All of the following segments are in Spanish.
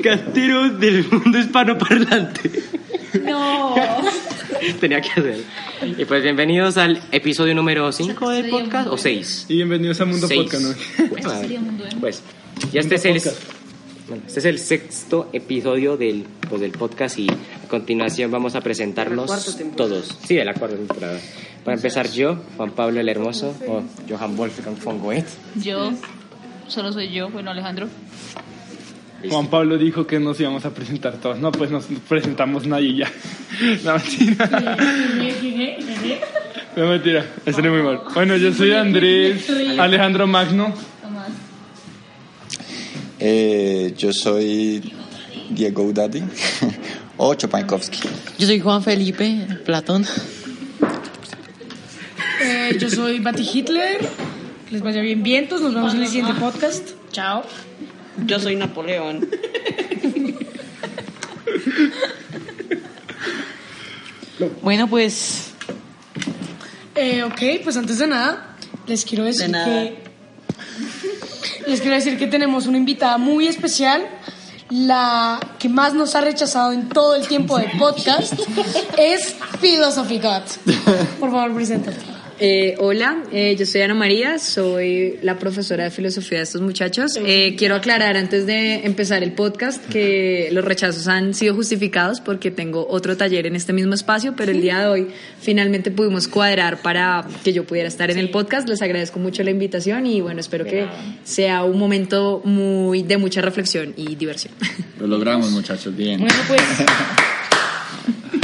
Podcasteros del mundo hispanoparlante. No. Tenía que hacer. Y pues bienvenidos al episodio número 5 del podcast, o 6. Y bienvenidos a Mundo Seis. Podcast, ¿no? Bueno, pues ya este es el Podcast. bueno, este es el sexto episodio del, pues, del podcast y a continuación vamos a presentarnos todos. Sí, de la cuarta temporada. Para empezar yo, Juan Pablo el Hermoso, o Johan Wolfgang von Goethe. Yo, solo soy yo, bueno, Alejandro. Juan Pablo dijo que nos íbamos a presentar todos. No, pues nos presentamos nadie ya. No, mentira. No, mentira. Eso muy mal. Bueno, yo soy Andrés Alejandro Magno. Eh, yo soy Diego Udadi o Chopankowski. Yo soy Juan Felipe Platón. Eh, yo soy Bati Hitler. Les vaya bien vientos. Nos vemos en el siguiente podcast. Chao. Yo soy Napoleón. Bueno, pues Eh, ok, pues antes de nada, les quiero decir De nada. que. Les quiero decir que tenemos una invitada muy especial. La que más nos ha rechazado en todo el tiempo del podcast es Philosophy God. Por favor, preséntate. Eh, hola, eh, yo soy Ana María, soy la profesora de filosofía de estos muchachos. Eh, quiero aclarar antes de empezar el podcast que los rechazos han sido justificados porque tengo otro taller en este mismo espacio, pero el día de hoy finalmente pudimos cuadrar para que yo pudiera estar en el podcast. Les agradezco mucho la invitación y bueno, espero que sea un momento muy de mucha reflexión y diversión. Lo logramos, muchachos, bien. Bueno, pues.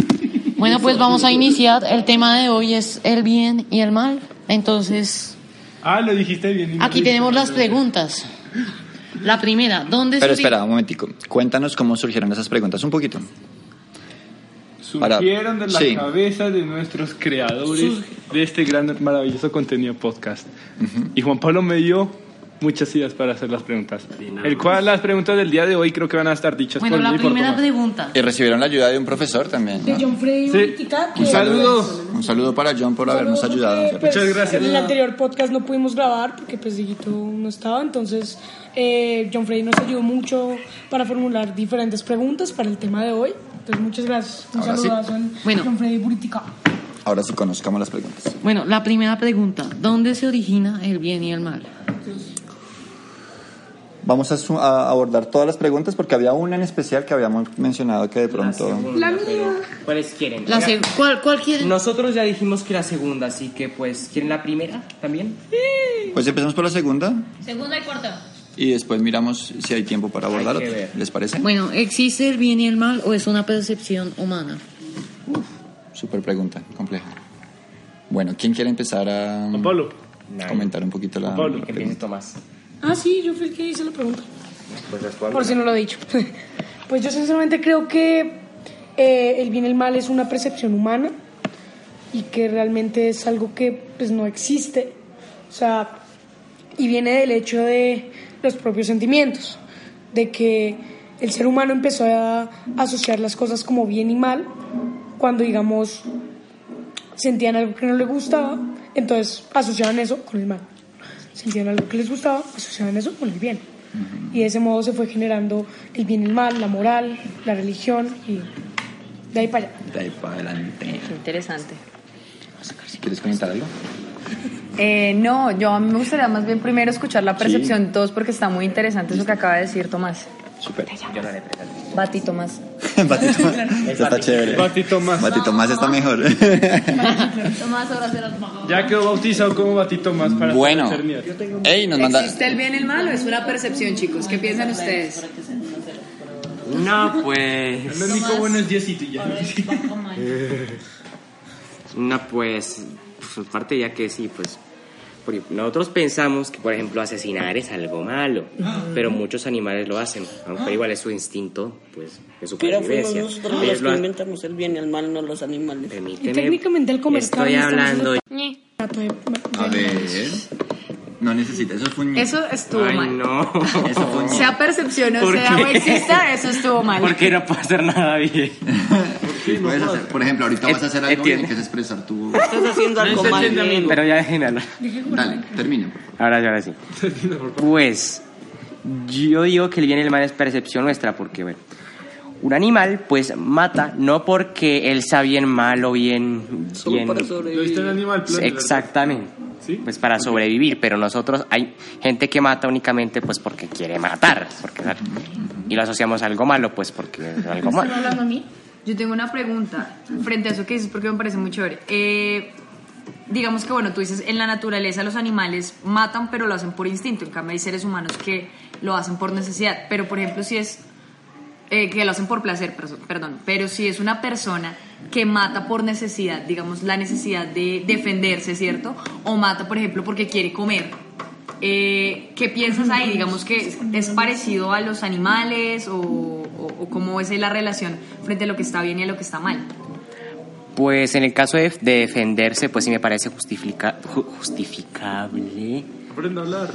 Bueno, pues vamos a iniciar. El tema de hoy es el bien y el mal. Entonces, Ah, lo dijiste bien. aquí tenemos las preguntas. La primera, ¿dónde Pero espera, un momentico. Cuéntanos cómo surgieron esas preguntas un poquito. Surgieron de la sí. cabeza de nuestros creadores de este gran, maravilloso contenido podcast. Y Juan Pablo me dio muchas ideas para hacer las preguntas. El cual las preguntas del día de hoy creo que van a estar dichas Bueno, por la mí y por primera Tomás. pregunta. Y recibieron la ayuda de un profesor también. De ¿no? John Freddy Sí. Un saludo. Un saludo para John por habernos Saludos, ayudado. pues, Muchas gracias. En el anterior podcast no pudimos grabar porque pues no estaba, entonces eh, John Freddy nos ayudó mucho para formular diferentes preguntas para el tema de hoy. Entonces muchas gracias. Un Ahora sí. saludazo a Bueno. John Freddy Buritica. Ahora sí conozcamos las preguntas. Bueno, la primera pregunta, ¿dónde se origina el bien y el mal? Vamos a, su- a abordar todas las preguntas porque había una en especial que habíamos mencionado que de pronto... La mía. ¿Cuáles quieren? La ¿cuál, cuál quieren? Nosotros ya dijimos que la segunda, así que pues, ¿quieren la primera también? Pues empezamos por la segunda Segunda y cuarta. y después miramos si hay tiempo para abordar Hay que otra. ver. ¿Les parece? Bueno, ¿existe el bien y el mal o es una percepción humana? Súper pregunta, compleja. Bueno, ¿quién quiere empezar a Pablo. comentar un poquito la, Pablo, la Que empiece? Tomás. Ah, sí, yo fui el que hice la pregunta. Pues. Por si no lo he dicho. Pues yo sinceramente creo que eh, el bien y el mal es una percepción humana y que realmente es algo que pues no existe. O sea, y viene del hecho de los propios sentimientos, de que el ser humano empezó a asociar las cosas como bien y mal cuando digamos sentían algo que no les gustaba, entonces asociaban eso con el mal. Sentían algo que les gustaba, asociaban eso con el bien. Y de ese modo se fue generando el bien y el mal, la moral, la religión y de ahí para allá. De ahí para adelante. Interesante. ¿Quieres comentar algo? Eh, no, yo a mí me gustaría más bien primero escuchar la percepción de todos porque está muy interesante eso que acaba de decir Tomás. Súper. Yo presento. Bati, Tomás. Batito más. Está chévere. Batito más. Batito más está mejor. Tomás, ahora serás mejor. Ya quedó bautizado como Batito más para bueno. la eternidad. Ey, nos manda... ¿Existe el bien y el mal o es una percepción, chicos? ¿Qué piensan ustedes? No, pues. Lo único bueno es Diosito y ya. No, pues. Pues parte ya que sí, pues. Porque Nosotros pensamos que, por ejemplo, asesinar es algo malo, pero muchos animales lo hacen, aunque igual es su instinto, pues, de Pero fuimos supervivencia. nosotros Ellos los lo que inventamos el bien y el mal, no los animales. Permíteme. Y técnicamente el comer Estoy hablando. A ver... No necesita, eso fue un... Eso estuvo Ay, mal. no. Eso fue un... Sea percepción o ¿Por sea qué? o exista, eso estuvo mal. Porque no puedo hacer nada bien. Sí, puedes hacer. Por ejemplo, ahorita vas a hacer algo tienes que expresar tu... Estás haciendo algo mal. bien. Pero ya déjenlo. Dale, termina, por favor. Ahora sí, ahora sí. Pues, Yo digo que el bien y el mal es percepción nuestra, porque, bueno, un animal, pues, mata, no porque él sea bien malo, bien... Solo bien para ¿Lo viste en sobrevivir. Animal Planet? Exactamente. ¿Sí? Pues para sobrevivir, pero nosotros hay gente que mata únicamente pues porque quiere matar, porque, y lo asociamos a algo malo, pues porque es algo malo. ¿Están hablando a mí? Yo tengo una pregunta frente a eso que dices porque me parece muy chévere. Eh, digamos que, bueno, tú dices, en la naturaleza los animales matan, pero lo hacen por instinto. En cambio, hay seres humanos que lo hacen por necesidad. Pero, por ejemplo, si es. eh, que lo hacen por placer, perdón. Pero si es una persona que mata por necesidad, digamos, la necesidad de defenderse, ¿cierto? O mata, por ejemplo, porque quiere comer. Eh, ¿Qué piensas ahí? Digamos que es, parecido a los animales o, o- o cómo es la relación frente a lo que está bien y a lo que está mal. Pues en el caso de, de defenderse, pues sí me parece justifica- ju- justificable. Aprenda a hablar.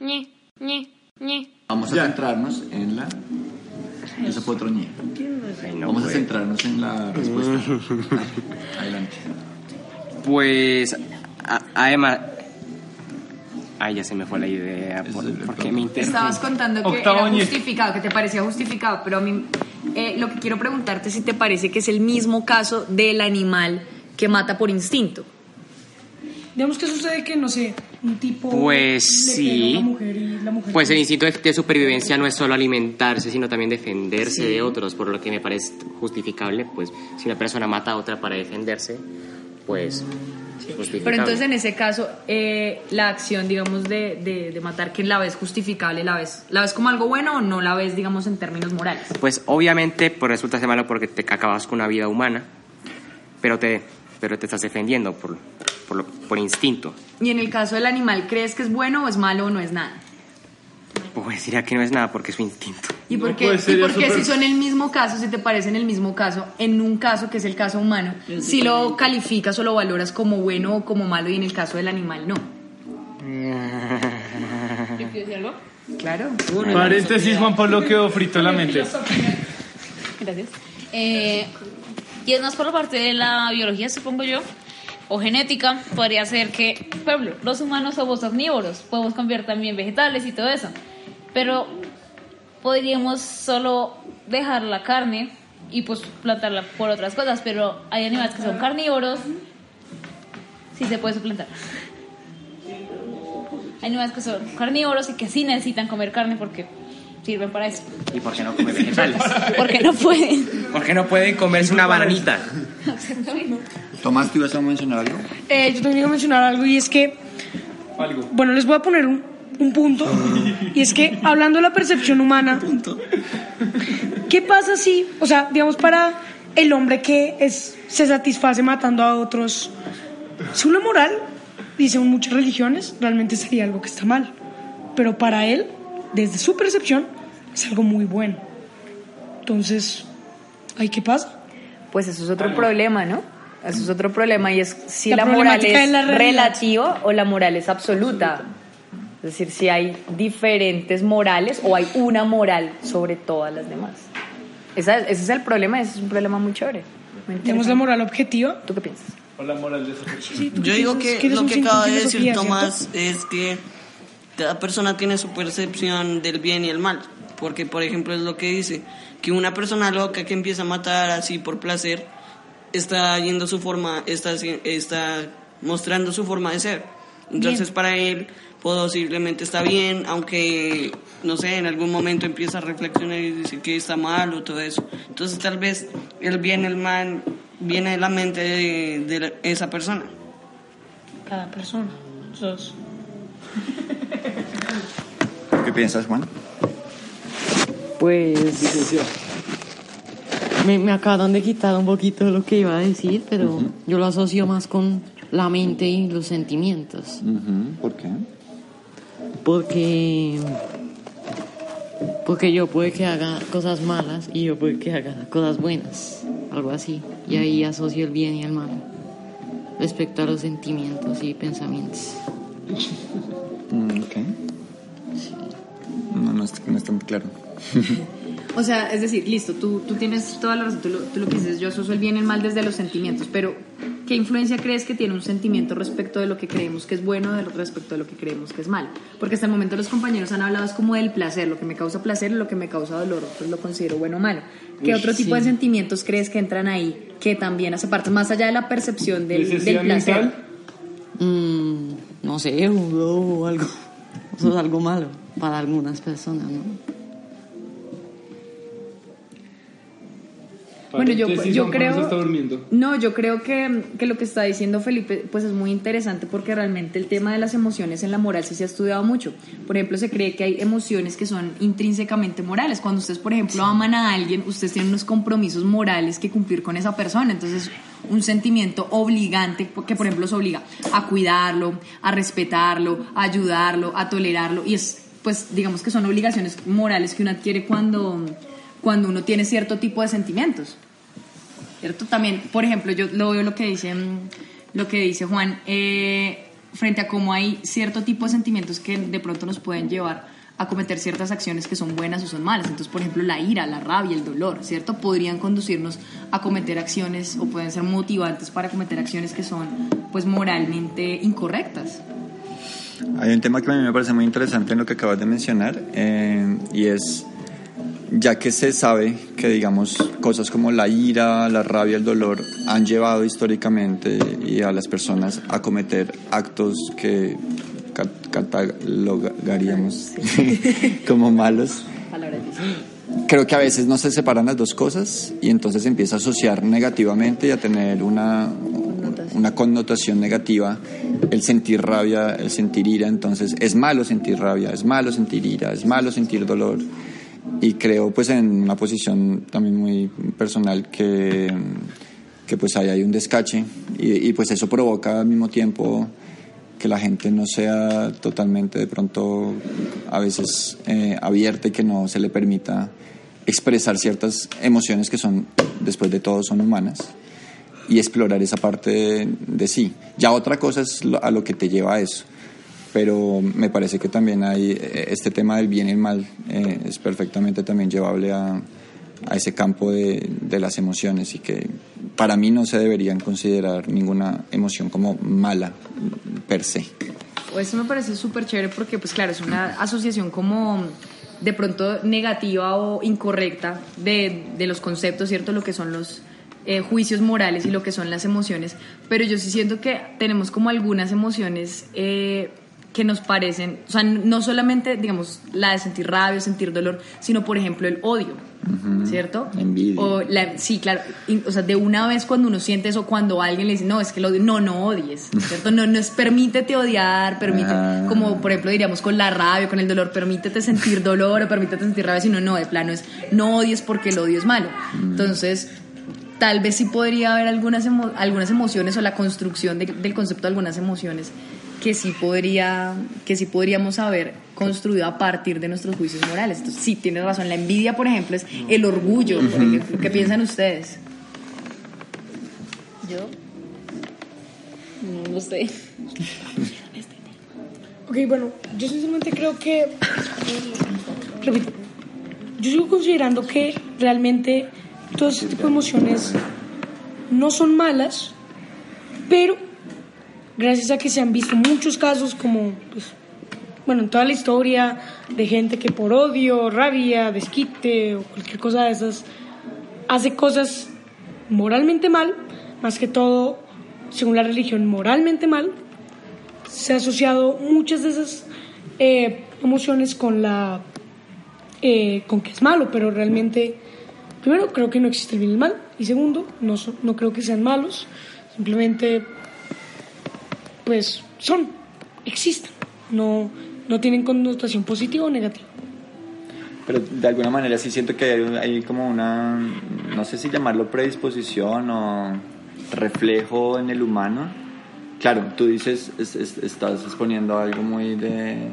Ñe, Ñe, Ñe. Vamos a Ya. centrarnos en la... Eso fue otro ñe. Ay, no, Vamos a centrarnos en la respuesta. Adelante. Pues, a- además... Ay, ya se me fue la idea, por- porque me interrumpe. Estabas contando que Octavo era justificado, que te parecía justificado, pero a mí eh, lo que quiero preguntarte es si te parece que es el mismo caso del animal que mata por instinto. Digamos que sucede que, no sé, un tipo Pues le sí. pega a una mujer y la mujer... Pues el instinto de, de supervivencia no es solo alimentarse, sino también defenderse de otros, por lo que me parece justificable, pues si una persona mata a otra para defenderse, pues justificable. Pero entonces en ese caso, eh, la acción, digamos, de, de, de matar, que la ves justificable, la ves, ¿la ves como algo bueno o no la ves, digamos, en términos morales? Pues obviamente pues resulta ser malo porque te acabas con una vida humana, pero te, pero te estás defendiendo por, por, lo- por instinto. Y en el caso del animal, ¿crees que es bueno o es malo o no es nada? Pues diría que no es nada porque es su instinto. ¿Y por No, qué, y por qué si son el mismo caso, si te parecen el mismo caso, en un caso que es el caso humano, si lo calificas o lo valoras como bueno o como malo y en el caso del animal no? ¿Yo quiero decir algo? Claro. Paréntesis, Juan Pablo quedó frito en la mente. Gracias. Eh, y es más por la parte de la biología, supongo yo, o genética, podría ser que, ejemplo, los humanos somos omnívoros, podemos comer también vegetales y todo eso, pero podríamos solo dejar la carne y pues plantarla por otras cosas, pero hay animales que son carnívoros, sí se puede suplantar. Hay animales que son carnívoros y que sí necesitan comer carne porque sirven para eso. ¿Y por qué no come vegetales? Porque no pueden. Porque no pueden comerse una bananita. Tomás, ¿tú ibas a mencionar algo? Eh, yo también iba a mencionar algo y es que, Algo. bueno, les voy a poner un, un punto. Y es que, hablando de la percepción humana, ¿qué pasa si, o sea, digamos, para el hombre que es, se satisface matando a otros, si una moral, dicen muchas religiones, realmente sería algo que está mal. Pero para él, desde su percepción, es algo muy bueno. Entonces, ¿ahí qué pasa? Pues eso es otro problema, ¿no? Eso es otro problema y es si La la, moral es la relativa o la moral es absoluta. Es decir, si hay diferentes morales o hay una moral sobre todas las demás. Esa- ese es el problema, ese es un problema muy chévere. muy Tenemos la moral objetiva. ¿Tú qué piensas? O la moral de persona. Yo digo que lo que acaba de decir Tomás es que cada persona tiene su percepción del bien y el mal. Porque, por ejemplo, es lo que dice, que una persona loca que empieza a matar así por placer, está yendo su forma, está, está mostrando su forma de ser. Entonces, para él, posiblemente está bien, aunque, no sé, en algún momento empieza a reflexionar y dice que está mal o todo eso. Entonces, tal vez el bien y el mal viene de la mente de, de la- esa persona. Cada persona. Sos- ¿Qué piensas, Juan? Pues me, me acaban de quitar un poquito lo que iba a decir, pero yo lo asocio más con la mente y los sentimientos. ¿Por qué? Porque porque yo puede que haga cosas malas y yo puede que haga cosas buenas, algo así. Y ahí asocio el bien y el mal respecto a los sentimientos y pensamientos. Mm, ok. No, no, es- no es tan claro. O sea, es decir, listo, tú, tú tienes toda la razón, tú lo, tú lo que dices, yo asocio el bien y el mal desde los sentimientos, pero ¿qué influencia crees que tiene un sentimiento respecto de lo que creemos que es bueno de respecto de lo que creemos que es malo? Porque hasta el momento los compañeros han hablado es como del placer, lo que me causa placer y lo que me causa dolor, pues lo considero bueno o malo. ¿Qué Uy, otro tipo de sí. sentimientos crees que entran ahí que también hace parte, más allá de la percepción del, del placer? Mm, no sé, un globo o algo. Eso es algo malo para algunas personas, ¿no? Bueno, yo, yo creo... está durmiendo. No, yo creo que, que lo que está diciendo Felipe pues es muy interesante porque realmente el tema de las emociones en la moral sí se ha estudiado mucho. Por ejemplo, se cree que hay emociones que son intrínsecamente morales. Cuando ustedes, por ejemplo, aman a alguien, ustedes tienen unos compromisos morales que cumplir con esa persona. Entonces, un sentimiento obligante que, por ejemplo, os obliga a cuidarlo, a respetarlo, a ayudarlo, a tolerarlo. Y es, pues, digamos que son obligaciones morales que uno adquiere cuando, cuando uno tiene cierto tipo de sentimientos. ¿cierto? También, por ejemplo, yo lo veo lo que dice, mm, lo que dice Juan, eh, frente a cómo hay cierto tipo de sentimientos que de pronto nos pueden llevar a cometer ciertas acciones que son buenas o son malas. Entonces, por ejemplo, la ira, la rabia, el dolor, ¿cierto? Podrían conducirnos a cometer acciones o pueden ser motivantes para cometer acciones que son, pues, moralmente incorrectas. Hay un tema que a mí me parece muy interesante en lo que acabas de mencionar eh, y es, ya que se sabe que, digamos, cosas como la ira, la rabia, el dolor han llevado históricamente y a las personas a cometer actos que cat- catalogaríamos como malos. Creo que a veces no se separan las dos cosas y entonces empieza a asociar negativamente y a tener una, una connotación negativa el sentir rabia, el sentir ira. Entonces es malo sentir rabia, es malo sentir ira, es malo sentir dolor. Y creo pues en una posición también muy personal que, que pues ahí hay un descache y, y pues eso provoca al mismo tiempo que la gente no sea totalmente de pronto a veces eh, abierta y que no se le permita expresar ciertas emociones que son, después de todo, son humanas y explorar esa parte de, de sí. Ya otra cosa es a lo que te lleva a eso, pero me parece que también hay eh, este tema del bien y el mal eh, es perfectamente también llevable a, a ese campo de, de las emociones y que para mí no se deberían considerar ninguna emoción como mala per se. Eso me parece súper chévere porque, pues claro, es una asociación como de pronto negativa o incorrecta de, de los conceptos, ¿cierto? Lo que son los eh, juicios morales y lo que son las emociones. Pero yo sí siento que tenemos como algunas emociones eh, que nos parecen, o sea, no solamente, digamos, la de sentir rabia, sentir dolor, sino, por ejemplo, el odio, ¿cierto? Envidia. O la- sí, claro. O sea, de una vez cuando uno siente eso, cuando alguien le dice, no, es que lo odio, no, no odies, ¿cierto? No, no es permítete odiar, permítete, Ah. como por ejemplo diríamos con la rabia, con el dolor, permítete sentir dolor o permítete sentir rabia, sino no, de plano es, no odies porque el odio es malo. Entonces, tal vez sí podría haber algunas, emo- algunas emociones o la construcción de- del concepto de algunas emociones que sí podría que sí podríamos haber construido a partir de nuestros juicios morales. Entonces, sí, tienes razón. La envidia, por ejemplo, es el orgullo, por ejemplo. ¿Qué piensan ustedes? Yo. No lo sé. Ok, bueno, yo sinceramente creo que. Repito. Yo sigo considerando que realmente todo ese tipo de emociones no son malas, pero gracias a que se han visto muchos casos como, pues, bueno, en toda la historia de gente que por odio, rabia, desquite o cualquier cosa de esas hace cosas moralmente mal, más que todo, según la religión, moralmente mal, se ha asociado muchas de esas eh, emociones con la eh, con que es malo, pero realmente primero creo que no existe el bien y mal y segundo no no creo que sean malos, simplemente pues son, existen, no no tienen connotación positiva o negativa. Pero de alguna manera sí siento que hay, como una, no sé si llamarlo predisposición o reflejo en el humano. Claro, tú dices, es- es- estás exponiendo algo muy de,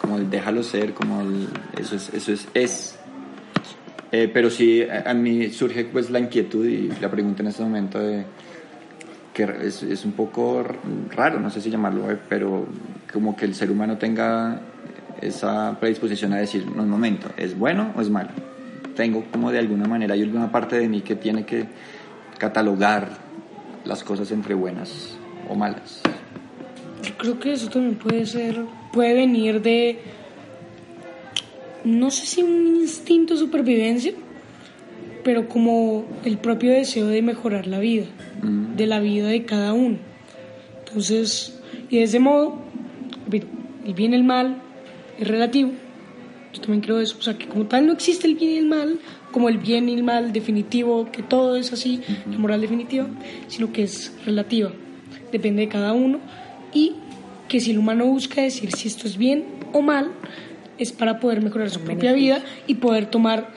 como el déjalo ser, como el, eso es, eso es, es. Eh, pero sí, a, a mí surge pues la inquietud y la pregunta en este momento de es un poco raro, no sé si llamarlo, eh, pero como que el ser humano tenga esa predisposición a decir, no, un momento, ¿es bueno o es malo? Tengo como de alguna manera, hay alguna parte de mí que tiene que catalogar las cosas entre buenas o malas. Yo creo que eso también puede ser, puede venir de, no sé si un instinto de supervivencia, pero como el propio deseo de mejorar la vida, de la vida de cada uno. Entonces, y de ese modo, el bien y el mal es relativo. Yo también creo eso. O sea, que como tal no existe el bien y el mal, como el bien y el mal definitivo, que todo es así, la moral definitiva, sino que es relativa. Depende de cada uno. Y que si el humano busca decir si esto es bien o mal, es para poder mejorar su propia vida y poder tomar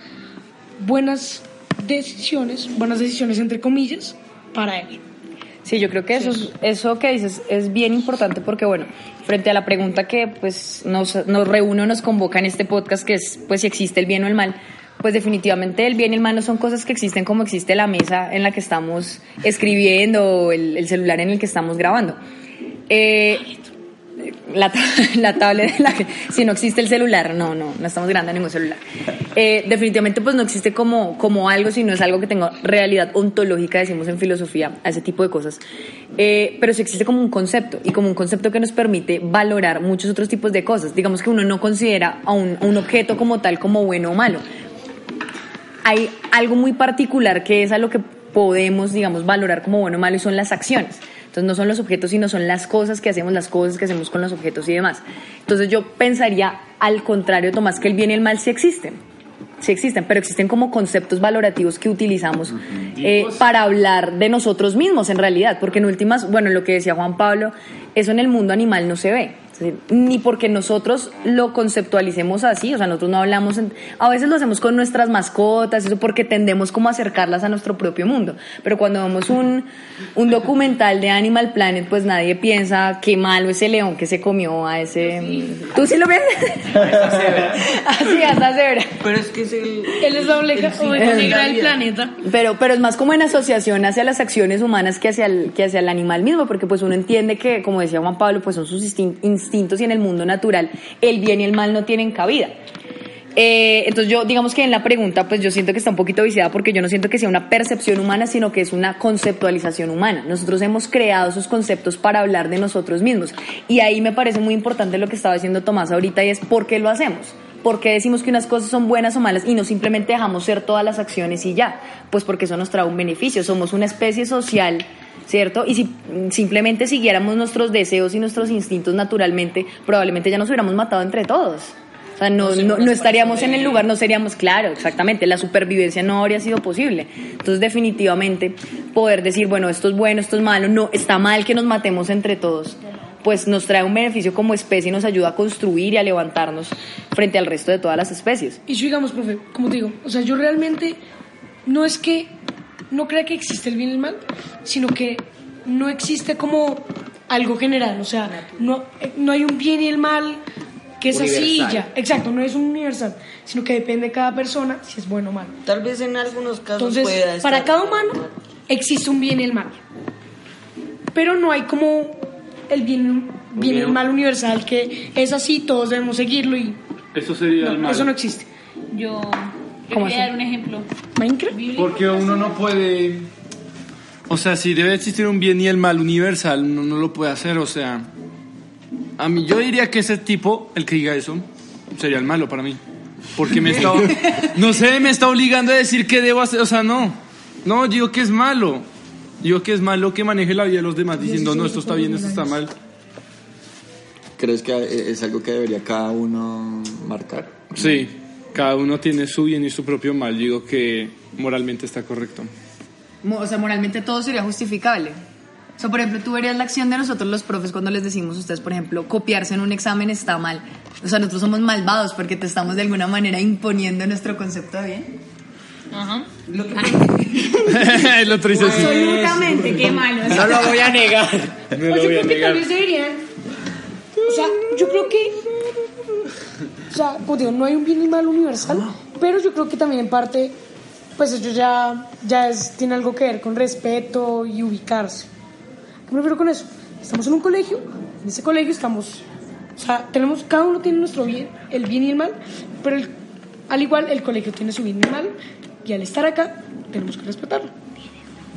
buenas decisiones, buenas decisiones entre comillas, para él. Sí, yo creo que eso, es- eso que dices es bien importante porque, bueno, frente a la pregunta que pues nos, nos reúne o nos convoca en este podcast, que es pues si existe el bien o el mal, pues definitivamente el bien y el mal no son cosas que existen como existe la mesa en la que estamos escribiendo o el, el celular en el que estamos grabando. Eh, la, la tablet la si no existe el celular, no, no, no estamos grabando ningún celular. Eh, definitivamente pues no existe como, como algo, sino es algo que tenga realidad ontológica, decimos en filosofía, a ese tipo de cosas. Eh, pero sí existe como un concepto y como un concepto que nos permite valorar muchos otros tipos de cosas. Digamos que uno no considera a un, a un objeto como tal como bueno o malo. Hay algo muy particular que es a lo que podemos, digamos, valorar como bueno o malo y son las acciones. Entonces no son los objetos, sino son las cosas que hacemos, las cosas que hacemos con los objetos y demás. Entonces yo pensaría al contrario, Tomás, que el bien y el mal sí existen. Sí existen, pero existen como conceptos valorativos que utilizamos eh, para hablar de nosotros mismos en realidad, porque en últimas, bueno, lo que decía Juan Pablo, eso en el mundo animal no se ve. Ni porque nosotros lo conceptualicemos así, o sea, nosotros no hablamos, en- a veces lo hacemos con nuestras mascotas, eso porque tendemos como a acercarlas a nuestro propio mundo, pero cuando vemos un, un documental de Animal Planet, pues nadie piensa qué malo ese león que se comió a ese... ¿Tú sí lo ves? Así, hasta cebra. Pero es que es el... Él es oveja negra del planeta. Pero, pero es más como en asociación hacia las acciones humanas que hacia, el, que hacia el animal mismo, porque pues uno entiende que, como decía Juan Pablo, pues son sus instin- instintos y en el mundo natural el bien y el mal no tienen cabida. Eh, entonces yo, digamos que en la pregunta, pues yo siento que está un poquito viciada porque yo no siento que sea una percepción humana, sino que es una conceptualización humana. Nosotros hemos creado esos conceptos para hablar de nosotros mismos. Y ahí me parece muy importante lo que estaba diciendo Tomás ahorita y es por qué lo hacemos. ¿Por qué decimos que unas cosas son buenas o malas y no simplemente dejamos ser todas las acciones y ya? Pues porque eso nos trae un beneficio. Somos una especie social, ¿cierto? Y si mm, simplemente siguiéramos nuestros deseos y nuestros instintos naturalmente, probablemente ya nos hubiéramos matado entre todos. O sea, no, no, no estaríamos en el lugar, no seríamos, claro, exactamente, la supervivencia no habría sido posible. Entonces, definitivamente, poder decir, bueno, esto es bueno, esto es malo, no, está mal que nos matemos entre todos, pues nos trae un beneficio como especie y nos ayuda a construir y a levantarnos frente al resto de todas las especies. Y yo digamos, profe, como te digo, o sea, yo realmente no es que no crea que existe el bien y el mal, sino que no existe como algo general, o sea, no, eh, no hay un bien y el mal que es así y ya, exacto, no es un universal, sino que depende de cada persona si es bueno o malo. Tal vez en algunos casos Entonces, pueda estar... para cada humano existe un bien y el mal, pero no hay como el bien, bien y el mal universal que es así, todos debemos seguirlo y Eso sería el no, mal. eso no existe. Yo, yo ¿Cómo así? dar un ejemplo. Minecraft. Porque uno no puede... O sea, si debe existir un bien y el mal universal, uno no lo puede hacer, o sea... A mí, yo diría que ese tipo, el que diga eso, sería el malo para mí. Porque me está... No sé, me está obligando a decir qué debo hacer, o sea, no. No, yo digo que es malo. Digo que es malo que maneje la vida de los demás diciendo, no, esto está bien, esto está mal. ¿Crees que es algo que debería cada uno marcar? Sí, cada uno tiene su bien y su propio mal. Digo que moralmente está correcto. O sea, moralmente todo sería justificable. O sea, por ejemplo, tú verías la acción de nosotros los profes cuando les decimos a ustedes, por ejemplo, copiarse en un examen está mal. O sea, nosotros somos malvados porque te estamos de alguna manera imponiendo nuestro concepto de bien. Ajá. el otro dice sí. Absolutamente, qué malo. No lo voy a negar. No Pues lo yo voy a creo que tal negar. vez deberían. O sea, yo creo que. O sea, como digo, no hay un bien y mal universal, pero yo creo que también en parte, pues ellos ya, ya es, tiene algo que ver con respeto y ubicarse. ¿Qué me refiero con eso? Estamos en un colegio, en ese colegio estamos. O sea, tenemos, cada uno tiene nuestro bien, el bien y el mal, pero el- al igual el colegio tiene su bien y el mal, y al estar acá tenemos que respetarlo.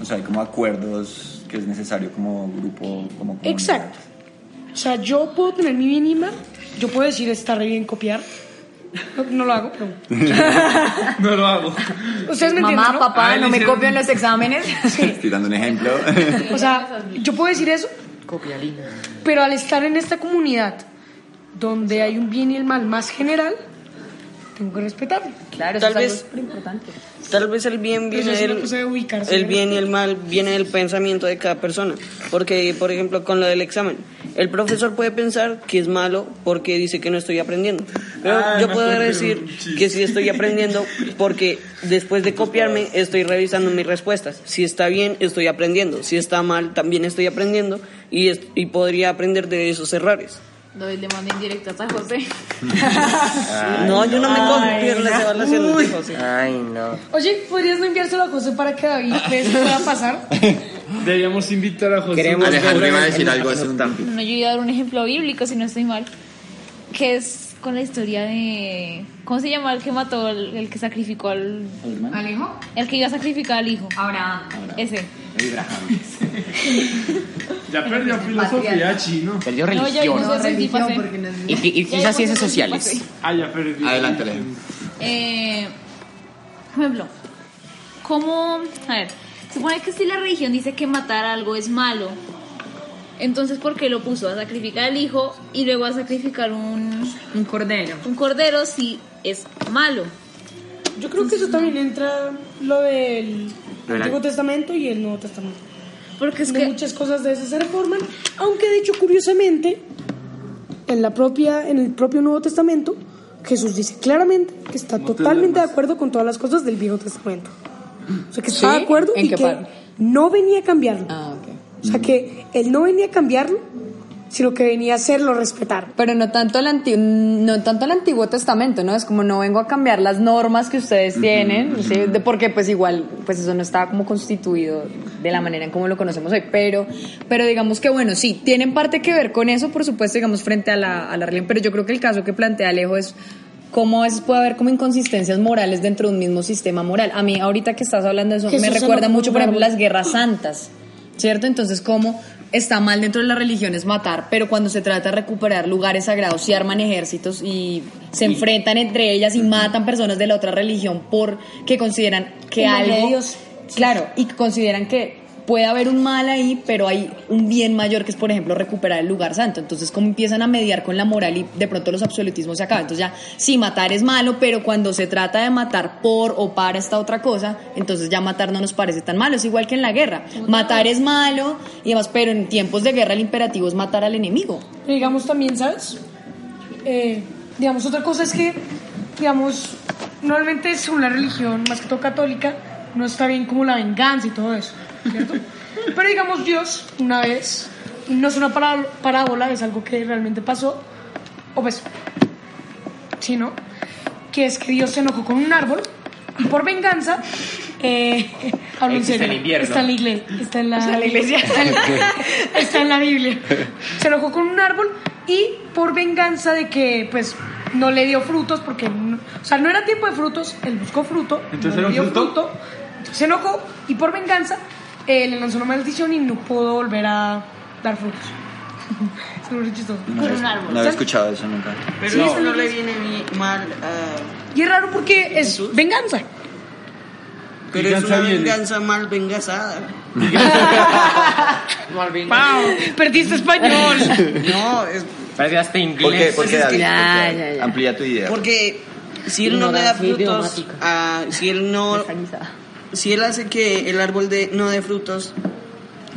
O sea, hay como acuerdos que es necesario como grupo, como comunidad. Exacto. O sea, yo puedo tener mi bien y mal, yo puedo decir está re bien copiar. No, no lo hago, pero. No lo hago. Ustedes me Mamá, entienden, ¿no? papá, Ay, no me en los exámenes. Estoy dando un ejemplo. O sea, yo puedo decir eso, Copialina. pero al estar en esta comunidad donde hay un bien y el mal más general, tengo que respetarlo. Claro, Tal eso es algo súper importante. Tal vez el bien viene del, el bien y el mal viene del pensamiento de cada persona. Porque, por ejemplo, con lo del examen, el profesor puede pensar que es malo porque dice que no estoy aprendiendo. Pero Ah, yo puedo decir que sí estoy aprendiendo porque después de copiarme estoy revisando mis respuestas. Si está bien, estoy aprendiendo. Si está mal, también estoy aprendiendo y, es- y podría aprender de esos errores. Doy le mando indirectas a José. no, yo no me copio las evaluaciones de José. Ay, no. Oye, ¿podrías no enviárselo a José para que David pues, pueda pasar? Deberíamos invitar a José. Queremos Alejandro iba a en- decir en- algo en hace un octavo. No, yo iba a dar un ejemplo bíblico, si no estoy mal. Que es con la historia de. ¿Cómo se llama el que mató, el, el que sacrificó al. ¿Al hijo? El que iba a sacrificar al hijo. Abraham. Ese. Ya perdió filosofía chino. Perdió No, ya religión. y pasé. y, y- y Ya quizás ciencias sociales. Ah, ya perdió. Adelante. Eh, por ejemplo, ¿cómo. A ver, supone que si la religión dice que matar algo es malo, entonces ¿por qué lo puso a sacrificar al hijo y luego a sacrificar un, Un cordero. un cordero si es malo? Yo creo que eso también entra lo del Lo del- Antiguo Testamento y el Nuevo Testamento. Porque es De que. muchas cosas de esas se reforman, aunque de hecho curiosamente en la propia en el propio Nuevo Testamento Jesús dice claramente que está totalmente de acuerdo con todas las cosas del Viejo Testamento. O sea que está ¿Sí? de acuerdo ¿En y que parte? no venía a cambiarlo. Ah, ok. O sea que él no venía a cambiarlo, sino que venía a hacerlo respetar. Pero no tanto, el anti- no tanto el Antiguo Testamento, ¿no? Es como no vengo a cambiar las normas que ustedes tienen, ¿sí? De- porque pues igual, pues eso no está como constituido de la manera en como lo conocemos hoy, pero, pero digamos que bueno, sí, tienen parte que ver con eso, por supuesto, digamos, frente a la, a la religión, pero yo creo que el caso que plantea Alejo es cómo a veces puede haber como inconsistencias morales dentro de un mismo sistema moral. A mí, ahorita que estás hablando de eso, me recuerda mucho, por ejemplo, las guerras santas. ¿Cierto? Entonces, ¿cómo está mal dentro de las religiones matar, pero cuando se trata de recuperar lugares sagrados, se arman ejércitos y se enfrentan entre ellas y matan personas de la otra religión porque consideran que algo... Dios. Claro, y consideran que puede haber un mal ahí, pero hay un bien mayor que es, por ejemplo, recuperar el lugar santo. Entonces, ¿cómo empiezan a mediar con la moral y de pronto los absolutismos se acaban? Entonces ya, sí, matar es malo, pero cuando se trata de matar por o para esta otra cosa, entonces ya matar no nos parece tan malo. Es igual que en la guerra. Matar es malo y demás, pero en tiempos de guerra el imperativo es matar al enemigo. Digamos también, ¿sabes? Eh, digamos, otra cosa es que, digamos, normalmente según la religión, más que todo católica, no está bien como la venganza y todo eso, ¿cierto? Pero digamos, Dios, una vez, y no es una pará- parábola, es algo que realmente pasó, o pues, sí, ¿no? Que es que Dios se enojó con un árbol y por venganza, eh, hablo en Existe serio, el invierno. está en la iglesia, está en la, iglesia, está en, está en la Biblia. Se enojó con un árbol y por venganza de que, pues, no le dio frutos, porque, no- o sea, no era tiempo de frutos, él buscó fruto, Entonces no le dio fruto. fruto, se enojó y por venganza eh, le lanzó una maldición y no pudo volver a dar frutos. es muy chistoso. No Con un árbol. No había escuchado eso nunca. Pero Sí, no bien. le viene ni mal a... Y es raro porque es venganza. Pero es Venganza una viene. venganza mal vengazada. Perdiste español. No, es Parece hasta inglés. ¿Por qué? ¿Por qué, Ya, qué? ya, ya. Amplía tu idea. porque si él no me da frutos, ah, si él no, si él hace que el árbol de, no dé frutos,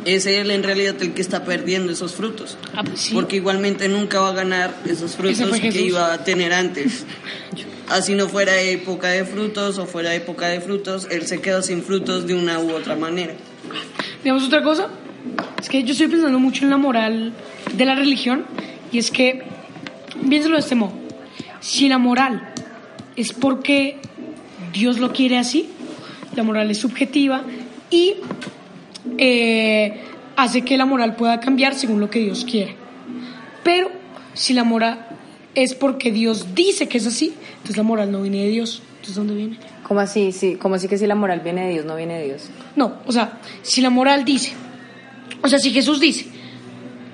es él en realidad el que está perdiendo esos frutos. Ah, pues sí. Porque igualmente nunca va a ganar esos frutos que iba a tener antes. Así no fuera época de frutos o fuera época de frutos, él se quedó sin frutos de una u otra manera. Digamos otra cosa, es que yo estoy pensando mucho en la moral de la religión y es que, piénsalo de este modo, si la moral es porque Dios lo quiere así, la moral es subjetiva y eh, hace que la moral pueda cambiar según lo que Dios quiere. Pero si la moral es porque Dios dice que es así, entonces la moral no viene de Dios. Entonces, ¿dónde viene? ¿Cómo así? Sí, ¿Cómo así que si la moral viene de Dios, no viene de Dios? No, o sea, si la moral dice O sea, si Jesús dice,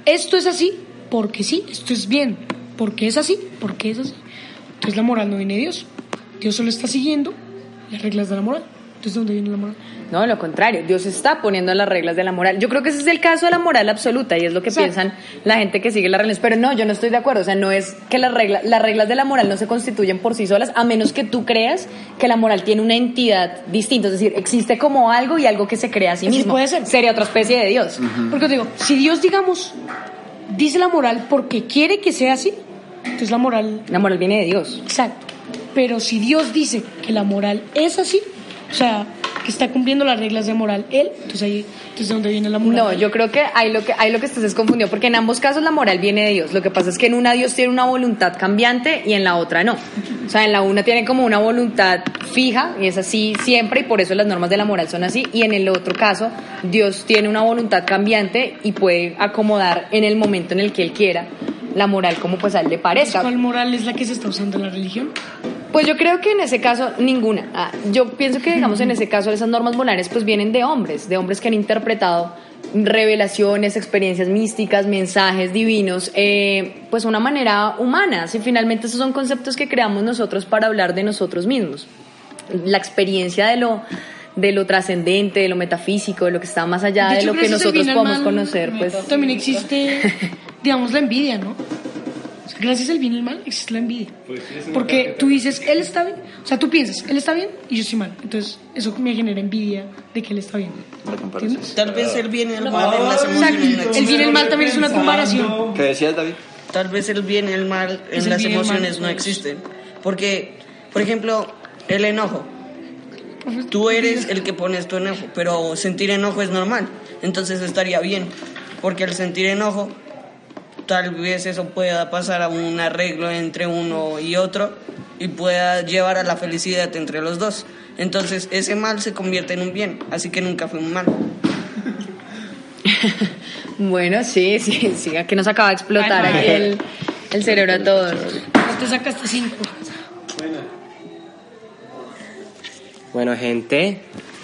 esto es así, porque sí, esto es bien, porque es así, porque es así. Entonces la moral no viene de Dios. Dios solo está siguiendo las reglas de la moral. Entonces, ¿de dónde viene la moral? No, lo contrario, Dios está poniendo las reglas de la moral. Yo creo que ese es el caso de la moral absoluta y es lo que Exacto. piensan la gente que sigue las reglas. Pero no, yo no estoy de acuerdo. O sea, no es que las reglas, las reglas de la moral no se constituyen por sí solas, a menos que tú creas que la moral tiene una entidad distinta. Es decir, existe como algo y algo que se crea a sí Así mismo. puede ser. Sería otra especie de Dios. Porque os digo, si Dios, digamos, dice la moral porque quiere que sea así, entonces la moral La moral viene de Dios. Exacto. Pero si Dios dice que la moral es así, o sea, que está cumpliendo las reglas de moral él, entonces ahí, entonces ¿de dónde viene la moral? No, yo creo que hay lo que hay lo que estás es confundido, porque en ambos casos la moral viene de Dios. Lo que pasa es que en una Dios tiene una voluntad cambiante y en la otra no. O sea, en la una tiene como una voluntad fija y es así siempre y por eso las normas de la moral son así. Y en el otro caso, Dios tiene una voluntad cambiante y puede acomodar en el momento en el que él quiera la moral como pues a él le parezca. ¿Cuál moral es la que se está usando en la religión? Pues yo creo que en ese caso ninguna. Ah, yo pienso que digamos en ese caso esas normas morales pues vienen de hombres, de hombres que han interpretado revelaciones, experiencias místicas, mensajes divinos, eh, pues una manera humana. Si finalmente esos son conceptos que creamos nosotros para hablar de nosotros mismos. La experiencia de lo de lo trascendente, de lo metafísico, de lo que está más allá de, hecho, lo que nosotros podemos conocer, pues También existe, digamos, la envidia, ¿no? O sea, gracias al bien y al mal existe la envidia. Porque tú dices, él está bien. O sea, tú piensas, él está bien y yo estoy mal. Entonces, eso me genera envidia de que él está bien. ¿Entiendes? Tal vez el bien y el mal en las emociones. El bien y el mal también es una comparación. ¿Qué decías, David? Tal vez el bien y el mal en el las el emociones no pues. existen. Porque, por ejemplo, el enojo. Tú eres el que pones tu enojo, pero sentir enojo es normal. Entonces estaría bien. Porque al sentir enojo, tal vez eso pueda pasar a un arreglo entre uno y otro y pueda llevar a la felicidad entre los dos. Entonces ese mal se convierte en un bien, así que nunca fue un mal. bueno, sí, sí, sí, que nos acaba de explotar aquí el, el cerebro a todos. No te sacaste cinco. Bueno, gente,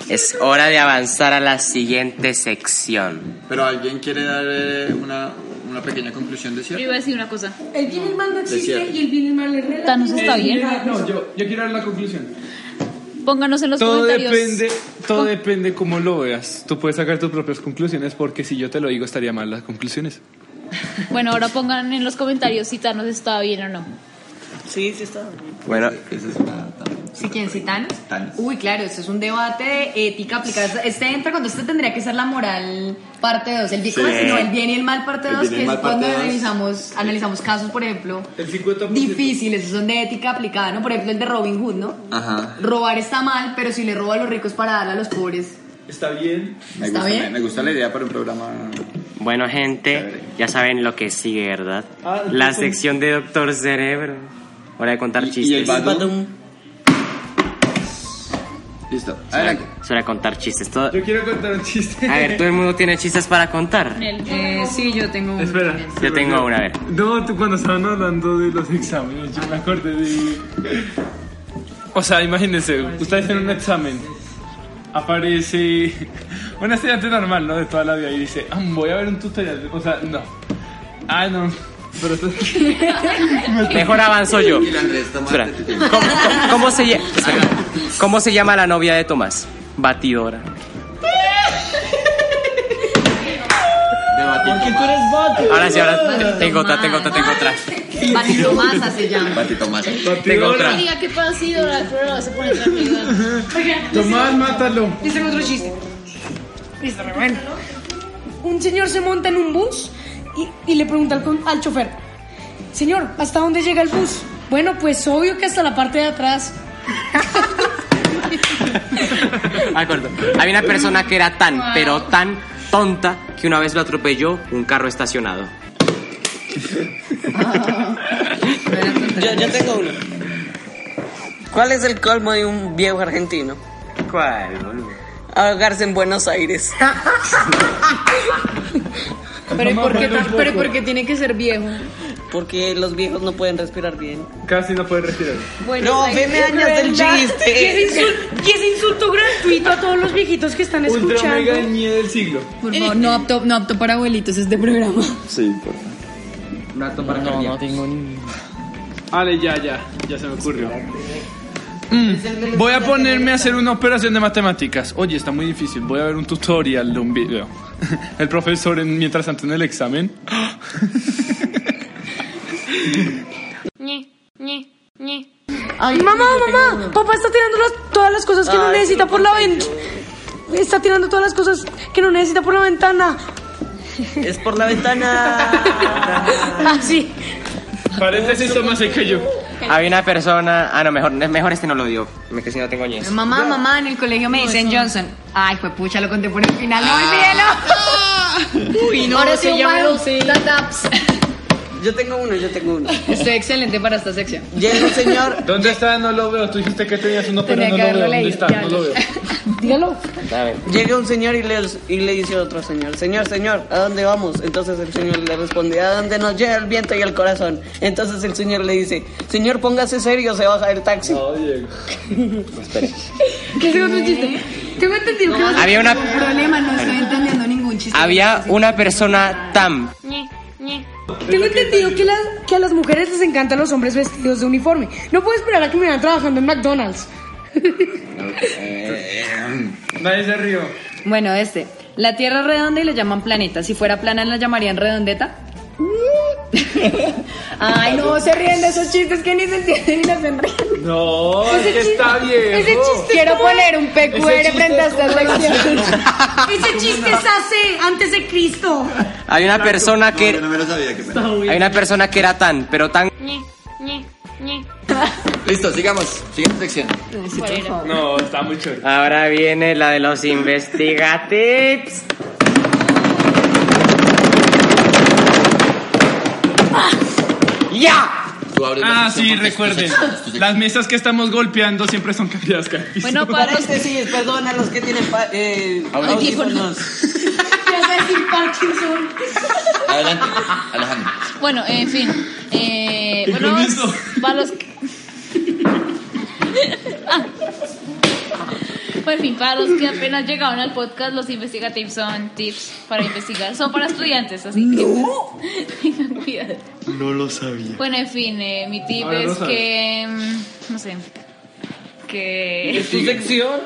es hora de avanzar a la siguiente sección. Pero alguien quiere dar eh, una, una pequeña conclusión de Yo cierre. iba a decir una cosa. El bien y el mal no existe cierto. y el bien y el mal es relativo. Thanos está bien. No, yo, yo quiero dar la conclusión. Pónganos en los Todo comentarios. depende, todo Con- depende cómo lo veas. Tú puedes sacar tus propias conclusiones porque si yo te lo digo estaría mal las conclusiones. Bueno, ahora pongan en los comentarios si Thanos estaba bien o no. Sí, sí está. Bueno, Esa es una- ¿Sí quién? ¿Sí, Thanos? Thanos. Uy, claro, esto es un debate de ética aplicada. Este entra cuando este tendría que ser la moral parte 2. El. No, el bien y el mal parte El 2, bien y que el es cuando dos. analizamos, analizamos casos, por ejemplo, El 50%. difíciles, esos son de ética aplicada, ¿no? Por ejemplo, el de Robin Hood, ¿no? Ajá. Robar está mal, pero si le roba a los ricos para darle a los pobres. Está bien. Me ¿Está gusta, bien? Me, me gusta la idea para un programa. bueno, gente, ya saben lo que sigue, ¿verdad? Ah, La sección de Doctor Cerebro. Hora de contar Y- y chistes. el Badum. Badum. Listo. Adelante. es hora de contar chistes. Todo- Yo quiero contar un chiste. A ver, todo el mundo tiene chistes para contar. Eh, sí, yo tengo un- Espera. Yo tengo una, a ver. No, tú cuando estaban hablando de los exámenes, yo me acordé de... O sea, imagínense, ustedes en un examen aparece un estudiante normal, ¿no? De toda la vida y dice, "Ah, voy a ver un tutorial. O sea, no. Ah, no. Pero Mejor avanzo yo. La Espera. ¿Cómo, cómo- cómo se llama? ¿Cómo se llama la novia de Tomás? Batidora. Porque tú eres bot. Ahora sí, ahora tengo otra, tengo otra, tengo otra. Batito Masa se llama. Batito más. Tengo otra. Diga qué pasa si Dora pero se pone tranquila. Tomás, mátalo. Tengo otro chiste. Listo, bueno. Un señor se monta en un bus y, y le pregunta al, al chofer, señor, ¿hasta dónde llega el bus? Bueno, pues obvio que hasta la parte de atrás. Acuerdo. Había una persona que era tan, pero tan tonta que una vez lo atropelló un carro estacionado. Yo, yo tengo uno. ¿Cuál es el colmo de un viejo argentino? ¿Cuál, boludo? Ahogarse en Buenos Aires. Pero ¿y por qué, pero ¿y por qué tiene que ser viejo? Porque los viejos no pueden respirar bien. Casi no puedes respirar. no, me dañas del Y ese, chiste. y ese insulto gratuito a todos los viejitos que están Ultra escuchando. mega el miedo del siglo. Por favor, no apto, no apto para abuelitos este programa. Sí, por favor. Un acto para No, no tengo ni. Vale, ya, ya, ya se me ocurrió. Mm, voy a ponerme a hacer una operación de matemáticas. Oye, está muy difícil. Voy a ver un tutorial de un video. El profesor, en- mientras tanto, en el examen. Mamá, mamá, papá está tirando las- todas las cosas que no Ay, necesita por la ¿por qué ventana. Está tirando todas las cosas que no necesita por la ventana. Es por la ventana. Ah, sí. Paréntesis, más que yo. Había una persona. Ah, no, mejor, mejor este no lo dio. Me que si no tengo ñez. Mamá, mamá, en el colegio me dicen Johnson. Ay, pues pucha, lo conté por el final. No, olvídelo. Uy, no, Ahora sí, sí, ya me lo sé. Yo tengo uno, yo tengo uno. Estoy excelente para esta sección. Llega un señor. ¿Dónde está? No lo veo. Tú dijiste que tenías uno, pero Tenía no que lo veo. ¿Dónde está? ya, No lo veo. Dígalo. Llega un señor y le, y le dice a otro señor, señor, señor, ¿a dónde vamos? Entonces el señor le responde, ¿a dónde nos lleva el viento y el corazón? Entonces el señor le dice, señor, póngase serio, se baja del taxi. No, Diego. Espere. ¿Qué es otro chiste? Tengo entendido que Había una. problema, no estoy entendiendo ningún chiste. Había una persona tam. Tengo entendido que, las- que a las mujeres les encantan los hombres vestidos de uniforme. No puedo esperar a que me vean trabajando en McDonald's. Nadie se rió. Bueno, este. La Tierra es redonda y le llaman planeta. Si fuera plana, ¿la llamarían redondeta? Ay, no, se ríen de esos chistes que ni se entienden ni se ríen. No, es que está bien. Ese chiste Quiero poner un PQR frente a esta sección. Ese chiste es hace antes de Cristo. Hay una persona que. Yo no me lo sabía, pena. Hay una persona que era tan, pero tan. Listo, sigamos. Siguiente sección. No, está muy chévere. Ahora viene la de los investigatips. ¡Ya! Tú abres la Ah, sí, porque recuerden. Las mesas que estamos golpeando siempre son cambiadas cada piso. Bueno, para los Paréntesis, perdón a los que tienen pa- eh, audífonos. Adelante, Alejandro. Bueno, en fin. Eh, bueno, eso. para los que... Ah. Bueno, en fin, para los que apenas llegaron al podcast, los investigativos son tips para investigar. Son para estudiantes, así que tengan cuidado. No lo sabía. Bueno, en fin, eh, mi tip Ahora es que... mm, No sé. Que... ¿Es tu sección?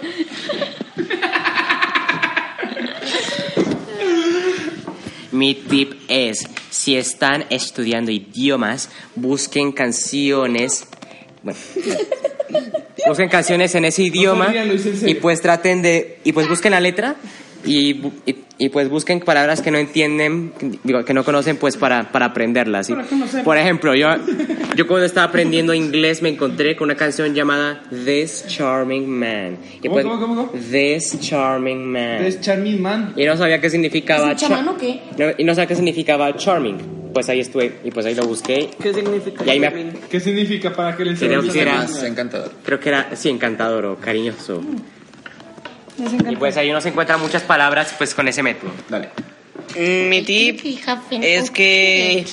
Mi tip es, si están estudiando idiomas, busquen canciones, bueno, busquen canciones en ese idioma y pues traten de, y pues busquen la letra y, y, y, pues busquen palabras que no entienden, digo, que no conocen pues para, para aprenderlas. ¿sí? Por ejemplo, yo, yo cuando estaba aprendiendo inglés me encontré con una canción llamada This Charming Man. Y ¿Cómo, pues, cómo, cómo, cómo? This Charming Man. Es Charming Man. Y no sabía qué significaba. ¿Es un chamán char- o qué? No, y no sabía qué significaba charming. Pues ahí estuve y pues ahí lo busqué. ¿Qué significa? Y ahí me-? ¿Qué significa para que le Creo que era- Más encantador. Creo que era, sí, encantador o cariñoso. Y pues ahí uno se encuentra muchas palabras pues con ese método. Dale. Mm, Mi tip es que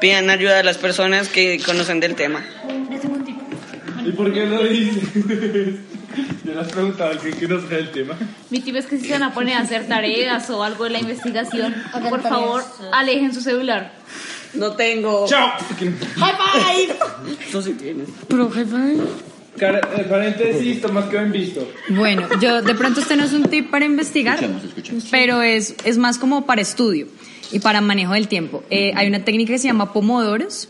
pidan ayuda a las personas que conocen del tema. ¿Y por qué lo dices? Yo le has preguntado al que, que no sabe el tema. Mi tip es que si se van a poner a hacer tareas o algo de la investigación, por favor, alejen su celular. No tengo. ¡Chao! Tú sí tienes. Car- eh, paréntesis, Tomás, que ven visto. Bueno, yo de pronto este no es un tip para investigar, Escuchemos, escuchemos. pero es, es más como para estudio y para manejo del tiempo. Eh, hay una técnica que se llama pomodoros,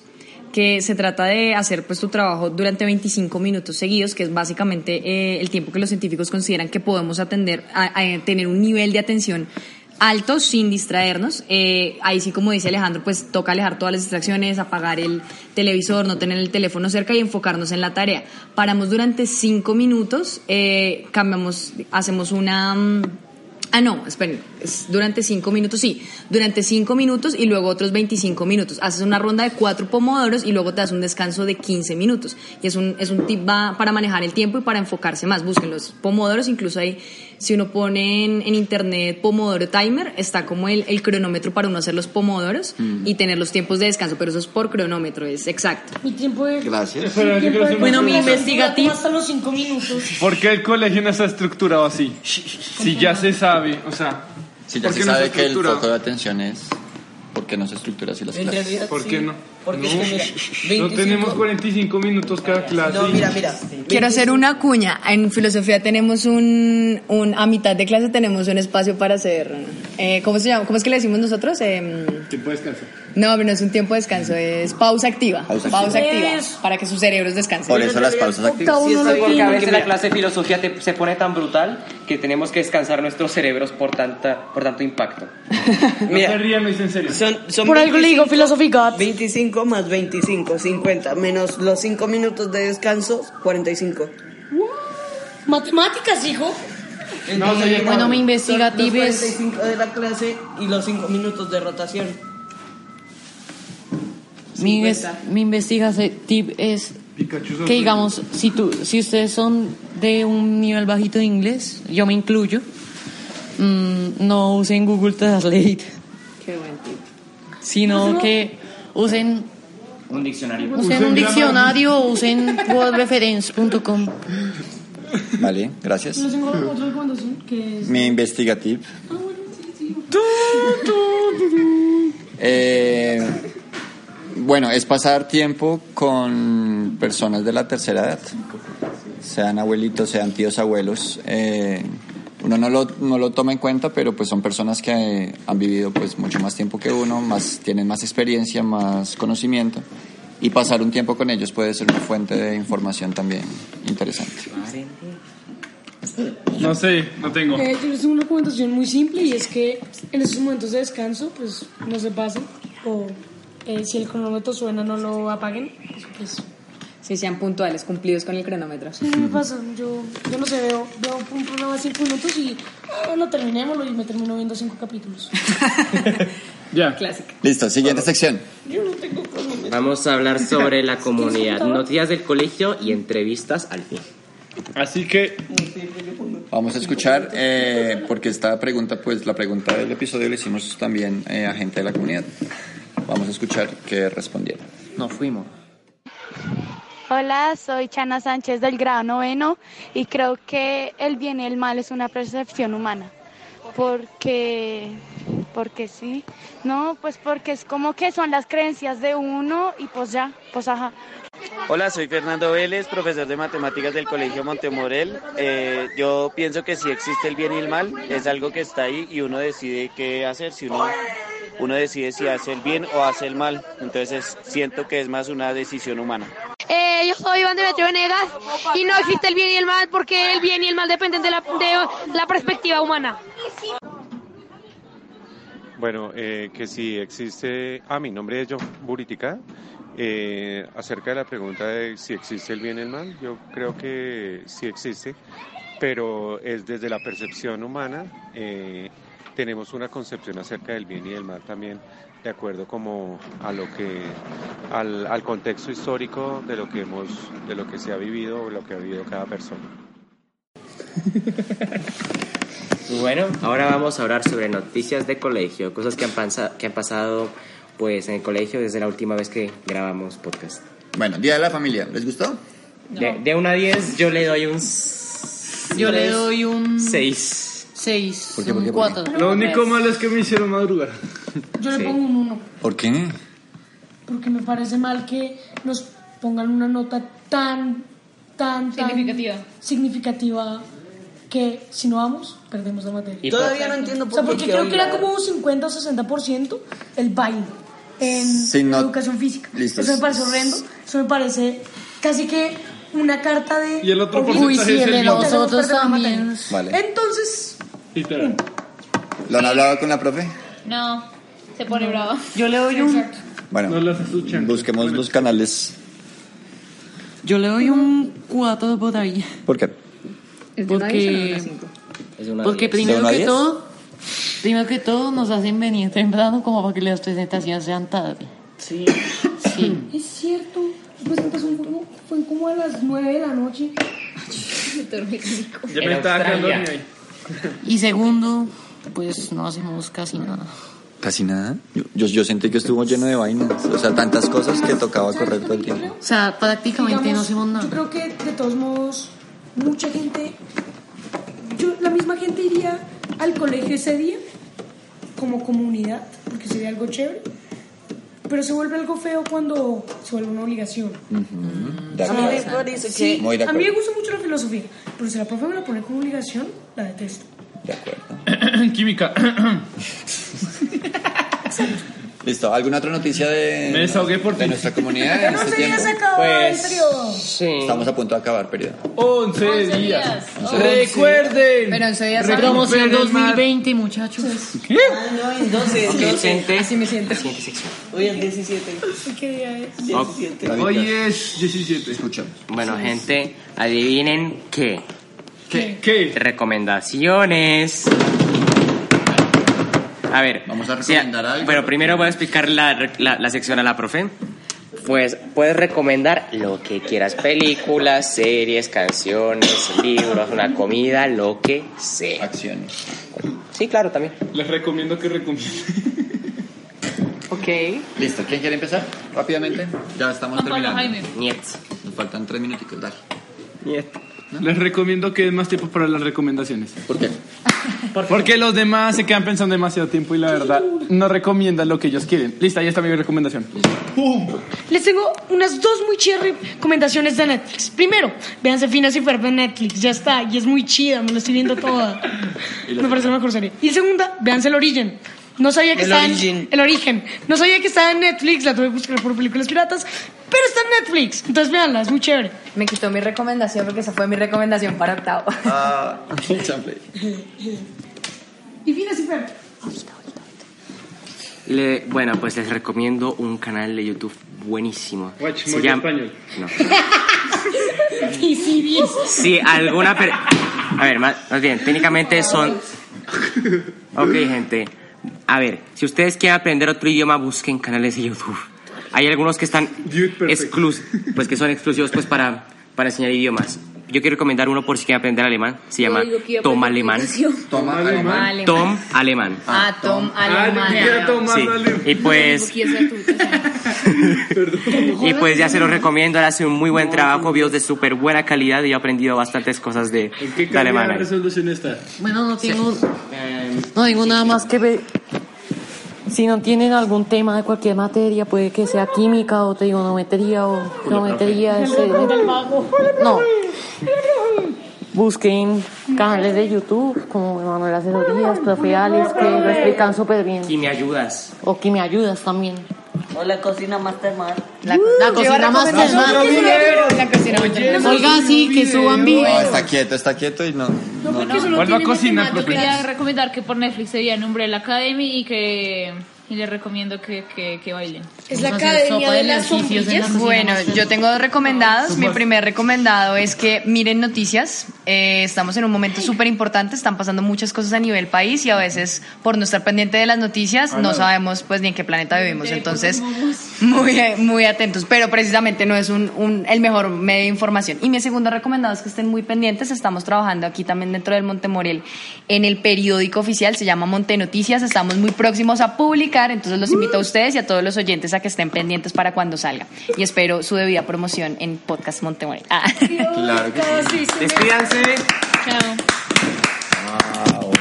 que se trata de hacer pues tu trabajo durante 25 minutos seguidos, que es básicamente eh, el tiempo que los científicos consideran que podemos atender a, tener un nivel de atención alto sin distraernos. Eh, ahí sí, como dice Alejandro, pues toca alejar todas las distracciones, apagar el televisor, no tener el teléfono cerca y enfocarnos en la tarea. Paramos durante cinco minutos, eh, cambiamos, hacemos una... Ah, no, esperen, es durante 5 minutos, sí, durante 5 minutos y luego otros 25 minutos. Haces una ronda de 4 pomodoros y luego te das un descanso de 15 minutos. Y es un, es un tip va para manejar el tiempo y para enfocarse más. Busquen los pomodoros, incluso hay, si uno pone en, en internet pomodoro timer, está como el, el cronómetro para uno hacer los pomodoros y tener los tiempos de descanso, pero eso es por cronómetro, es exacto. Mi tiempo de. Gracias. Tiempo hacer Bueno, mi investigativo- Hasta los cinco minutos. ¿Por qué el colegio no está estructurado así? Si ya se sabe, o sea, Si ya ¿por se qué no sabe está que el foco de atención es ¿por qué no se estructura así las En clases? realidad, ¿Por sí. qué no? Porque no, mira, no 25 tenemos 45 minutos cada clase. No, mira, mira. Quiero hacer una cuña. En filosofía tenemos un, un a mitad de clase tenemos un espacio para hacer, eh, ¿cómo se llama? ¿Cómo es que le decimos nosotros? Em, Tiempo de descanso. No, pero no es un tiempo de descanso, es pausa activa. Pausa activa. activa, Eso. para que sus cerebros descansen. Por eso las pausas activas. Octavo no lo Porque a veces la clase de filosofía te- se pone tan brutal que tenemos que descansar nuestros cerebros por, tanta, por tanto impacto. No Mira. se rían, lo hice en serio. Son, son Por algo le digo God. 25 más 25, 50, menos los 5 minutos de descanso, 45. Matemáticas, hijo. No, sería Bueno, mi los es... 45 de la clase y los 5 minutos de rotación. Mi, inves- mi investigativo es que digamos, si, tú, si ustedes son de un nivel bajito de inglés, yo me incluyo, mm, no usen Google Translate, Qué buen tip. sino que usen, Un diccionario. usen un diccionario o usen wordreference.com. Vale, gracias. Tengo que es. Mi investigativo. Ah, bueno, sí, sí. Eh, bueno, es pasar tiempo con personas de la tercera edad, sean abuelitos, sean tíos abuelos. Eh, uno no lo, no lo toma en cuenta, pero pues son personas que han vivido pues mucho más tiempo que uno, más, tienen más experiencia, más conocimiento. Y pasar un tiempo con ellos puede ser una fuente de información también interesante. No sé, no tengo. Eh, yo les tengo una recomendación muy simple y es que en esos momentos de descanso, pues no se pasen. O eh, si el cronómetro suena, no lo apaguen. Pues, Si sean puntuales, cumplidos con el cronómetro. sí, me pasa. Yo, yo no sé, veo, veo un programa de 5 minutos y ah, bueno, terminémoslo y me termino viendo 5 capítulos. Ya. Clásica. Listo, siguiente sección. Vamos a hablar sobre la comunidad, noticias del colegio y entrevistas al fin. Así que, Vamos a escuchar, eh, porque esta pregunta, pues la pregunta del episodio la hicimos también eh, a gente de la comunidad. Vamos a escuchar qué respondieron. Nos fuimos. Hola, soy Chana Sánchez del grado noveno y creo que el bien y el mal es una percepción humana. Porque, porque sí, no, pues porque es como que son las creencias de uno y pues ya, pues ajá. Hola, soy Fernando Vélez, profesor de matemáticas del Colegio Montemorel. Eh, yo pienso que si existe el bien y el mal, es algo que está ahí y uno decide qué hacer, si uno, uno decide si hace el bien o hace el mal. Entonces siento que es más una decisión humana. Eh, yo soy Iván Demetrio Venegas y no existe el bien y el mal porque el bien y el mal dependen de la, de la perspectiva humana. Bueno, eh, que si existe, ah, mi nombre es John Buritica, eh, acerca de la pregunta de si existe el bien y el mal, yo creo que sí existe, pero es desde la percepción humana, eh, tenemos una concepción acerca del bien y del mal también, de acuerdo como a lo que, al, al contexto histórico de lo que hemos, de lo que se ha vivido o lo que ha vivido cada persona. Bueno, ahora vamos a hablar sobre noticias de colegio, cosas que han, pansa- que han pasado pues en el colegio desde la última vez que grabamos podcast. Bueno, Día de la Familia, ¿les gustó? De, de 1 a 10 yo le doy un Yo le doy un 6. 6, ¿Por qué, por un qué, por qué? 4. lo único malo es que me hicieron madrugar. Yo Sí. le pongo un 1 ¿Por qué? porque me parece mal que nos pongan una nota tan, tan, tan Significativa. significativa que si no vamos, perdemos la materia. Y Todavía no entiendo O por sea, qué. porque que creo que era como un 50 o 60% el baile en Sí, no- educación física. Listo. Eso me parece horrendo. Eso me parece casi que una carta de. Y el otro. Uy, sí, es el de el nosotros Tenemos que perder la también. materia. Vale. Entonces, Literal. ¿Lo han hablado con la profe? No, se pone bravo. Yo le doy un, Bueno, No las escuchan. busquemos los canales. yo le doy un 4 por ahí. ¿Por qué? ¿Es de una Porque una cinco? Es una Porque diez. primero que diez? todo, primero que todo nos hacen venir temprano como para que las presentaciones sean tarde. Sí. Sí. Es cierto. La presentación fue como, fue como a las 9 de la noche. Ya me estaba quedando dormido ahí. Y segundo, pues no hacemos casi nada. Casi nada. Yo, yo, yo sentí que estuvo lleno de vainas. O sea, tantas cosas que tocaba correr todo el tiempo. O sea, prácticamente Digamos, no hacemos Yo nada. creo que de todos modos, mucha gente, yo, la misma gente iría al colegio ese día como comunidad, porque sería algo chévere, pero se vuelve algo feo cuando se vuelve una obligación. De A mí me acuerdo. parece Sí, Muy de a mí me gusta mucho la filosofía, pero si la profe me la pone como obligación, la detesto. De acuerdo. Química. Listo. ¿Alguna otra noticia de, Me desahogué por de nuestra comunidad en no este se tiempo? se acabó el Pues, periodo. sí. Estamos a punto de acabar periodo. 11 Once días. días. Recuerden. Pero en ese día Recuperen el mar. 2020, muchachos. ¿Qué? no, en 12, Ok, 12. gente. Así me siento. Siguiente sección. Hoy es 17. ¿Qué día es? 17. Hoy es 17. Escuchamos. Bueno, gente, adivinen qué. ¿Qué? ¿Qué? Recomendaciones. A ver. Vamos a sí, recomendar algo. Bueno, primero voy a explicar la, la, la sección a la profe. Pues puedes recomendar lo que quieras, películas, series, canciones, libros, una comida, lo que sea. Acciones. Sí, claro, también. Les recomiendo que recomienden. Ok. Listo. ¿Quién quiere empezar? Rápidamente. Ya estamos Juan Pablo terminando. Jaime. Niet. Nos faltan tres minuticos. Dale. Niet. Les recomiendo que den más tiempo para las recomendaciones. ¿Por qué? Porque los demás se quedan pensando demasiado tiempo y la verdad no recomiendan lo que ellos quieren. Lista, ya está mi recomendación. Les tengo unas dos muy chidas recomendaciones de Netflix. Primero, véanse Finas y Ferb en Netflix. Ya está, y es muy chida, me lo estoy viendo toda. Me parece la mejor serie. Y segunda, véanse El Origen. No sabía que El estaba en. El Origen. No sabía que estaba en Netflix, la tuve que buscar por películas piratas, pero está en Netflix. Entonces véanla, es muy chévere. Me quitó mi recomendación porque esa fue mi recomendación para octavo. Ah. Y Finas y Ferb. Le- bueno, pues les recomiendo un canal de YouTube buenísimo. Watch, Se llama- español. No. Y sí, alguna... per- A ver, más, más bien, técnicamente son... Ok, gente. A ver, si ustedes quieren aprender otro idioma, busquen canales de YouTube. Hay algunos que están Dude, perfect. exclus pues que son exclusivos pues para, para enseñar idiomas. Yo quiero recomendar uno por si quieren aprender alemán. Se llama Tom Alemán. Toma alemán. Tom Alemán. Ah, Tom Ah, yo quería Alemán. Sí. Y pues... Y pues ya se los recomiendo, él hace un muy buen trabajo, videos de súper buena calidad y yo he aprendido bastantes cosas de, ¿En qué de alemán. calidad de ahí. resolución está? Bueno, no tengo, no tengo nada más que ver. Si no tienen algún tema de cualquier materia, puede que sea química o trigonometría o geometría. ese- No. Busquen canales de YouTube como Manuel Asesorías, Profe Alex, que lo explican súper bien. Y me ayudas. O que me ayudas también. O la cocina Mastermar. La, La cocina más Otro video, La cocina más Oiga, sí, que suban No, videos. está quieto, está quieto y no. No, porque solo Vuelva a cocinar, quería recomendar que por Netflix se vean Umbrella Academy y que y les recomiendo que, que, que bailen. Es la academia de de las sombrillas. Bueno, yo tengo dos recomendados. Mi primer recomendado es que miren noticias. Eh, estamos en un momento súper importante, están pasando muchas cosas a nivel país y a veces por no estar pendiente de las noticias no sabemos pues ni en qué planeta vivimos. Entonces, muy, muy atentos. Pero precisamente no es un, un- el mejor medio de información. Y mi segundo recomendado es que estén muy pendientes. Estamos trabajando aquí también dentro del Montemoriel en el periódico oficial, se llama Monte Noticias. Estamos muy próximos a publicar, entonces los invito a ustedes y a todos los oyentes a que estén pendientes para cuando salga. Y espero su debida promoción en Podcast Montemoriel. Ah. Claro que sí. Despídanse. Chao. Wow.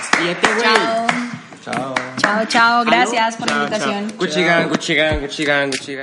Despídete, güey. Chao. Chao. Chao, chao. Gracias por la invitación. chao. Gucci gang, Gucci